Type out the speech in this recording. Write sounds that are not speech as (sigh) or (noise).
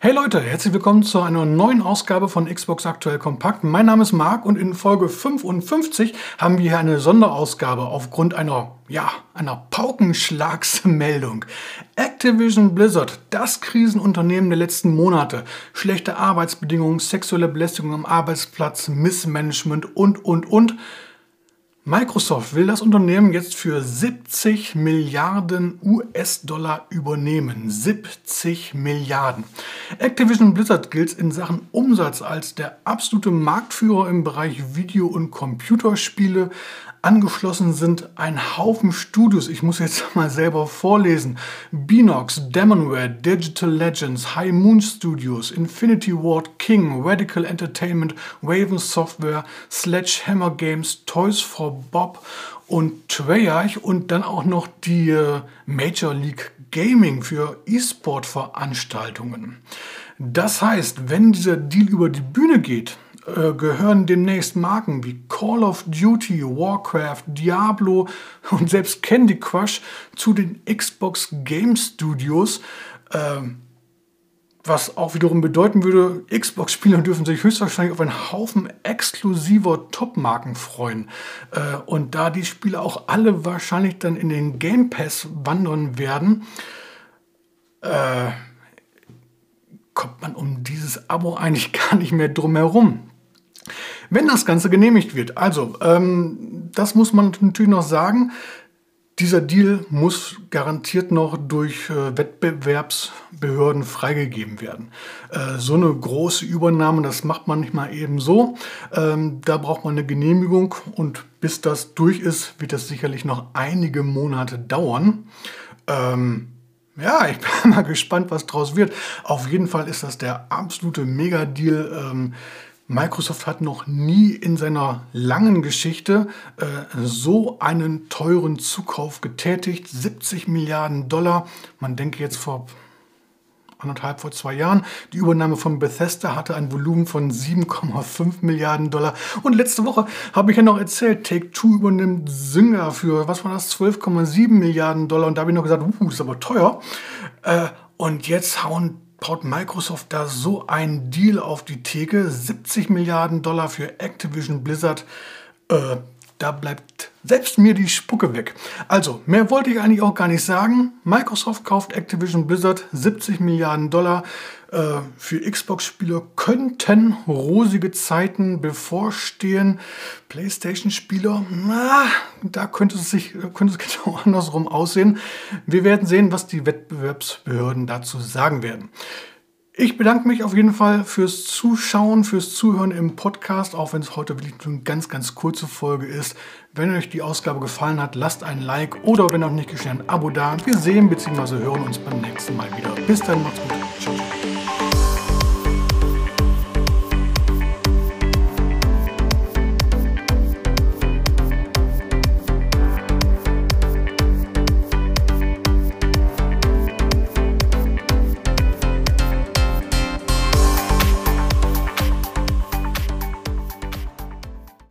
Hey Leute, herzlich willkommen zu einer neuen Ausgabe von Xbox Aktuell Kompakt. Mein Name ist Marc und in Folge 55 haben wir hier eine Sonderausgabe aufgrund einer, ja, einer Paukenschlagsmeldung. Activision Blizzard, das Krisenunternehmen der letzten Monate, schlechte Arbeitsbedingungen, sexuelle Belästigung am Arbeitsplatz, Missmanagement und, und, und. Microsoft will das Unternehmen jetzt für 70 Milliarden US-Dollar übernehmen. 70 Milliarden. Activision Blizzard gilt in Sachen Umsatz als der absolute Marktführer im Bereich Video- und Computerspiele. Angeschlossen sind ein Haufen Studios. Ich muss jetzt (laughs) mal selber vorlesen. Binox, Demonware, Digital Legends, High Moon Studios, Infinity Ward King, Radical Entertainment, Raven Software, Sledgehammer Games, Toys for Bob und Treyarch und dann auch noch die äh, Major League Gaming für E-Sport-Veranstaltungen. Das heißt, wenn dieser Deal über die Bühne geht, äh, gehören demnächst Marken wie Call of Duty, Warcraft, Diablo und selbst Candy Crush zu den Xbox Game Studios. Äh, was auch wiederum bedeuten würde, Xbox-Spieler dürfen sich höchstwahrscheinlich auf einen Haufen exklusiver Top-Marken freuen. Äh, und da die Spiele auch alle wahrscheinlich dann in den Game Pass wandern werden, äh, kommt man um dieses Abo eigentlich (laughs) gar nicht mehr drum herum wenn das Ganze genehmigt wird. Also, ähm, das muss man natürlich noch sagen. Dieser Deal muss garantiert noch durch äh, Wettbewerbsbehörden freigegeben werden. Äh, so eine große Übernahme, das macht man nicht mal eben so. Ähm, da braucht man eine Genehmigung und bis das durch ist, wird das sicherlich noch einige Monate dauern. Ähm, ja, (laughs) ich bin mal gespannt, was draus wird. Auf jeden Fall ist das der absolute Megadeal. Ähm, Microsoft hat noch nie in seiner langen Geschichte äh, so einen teuren Zukauf getätigt. 70 Milliarden Dollar. Man denke jetzt vor anderthalb, vor zwei Jahren. Die Übernahme von Bethesda hatte ein Volumen von 7,5 Milliarden Dollar. Und letzte Woche habe ich ja noch erzählt, Take-Two übernimmt Synger für, was war das, 12,7 Milliarden Dollar. Und da habe ich noch gesagt, uh, das ist aber teuer. Äh, und jetzt hauen baut Microsoft da so einen Deal auf die Theke. 70 Milliarden Dollar für Activision Blizzard. Äh, da bleibt selbst mir die Spucke weg. Also, mehr wollte ich eigentlich auch gar nicht sagen. Microsoft kauft Activision Blizzard 70 Milliarden Dollar. Äh, für Xbox-Spieler könnten rosige Zeiten bevorstehen. PlayStation-Spieler, na, da könnte es sich könnte es (laughs) genau andersrum aussehen. Wir werden sehen, was die Wettbewerbsbehörden dazu sagen werden. Ich bedanke mich auf jeden Fall fürs Zuschauen, fürs Zuhören im Podcast, auch wenn es heute wirklich eine ganz, ganz kurze Folge ist. Wenn euch die Ausgabe gefallen hat, lasst ein Like oder wenn noch nicht geschehen, ein Abo da. Wir sehen bzw. hören uns beim nächsten Mal wieder. Bis dann, macht's gut.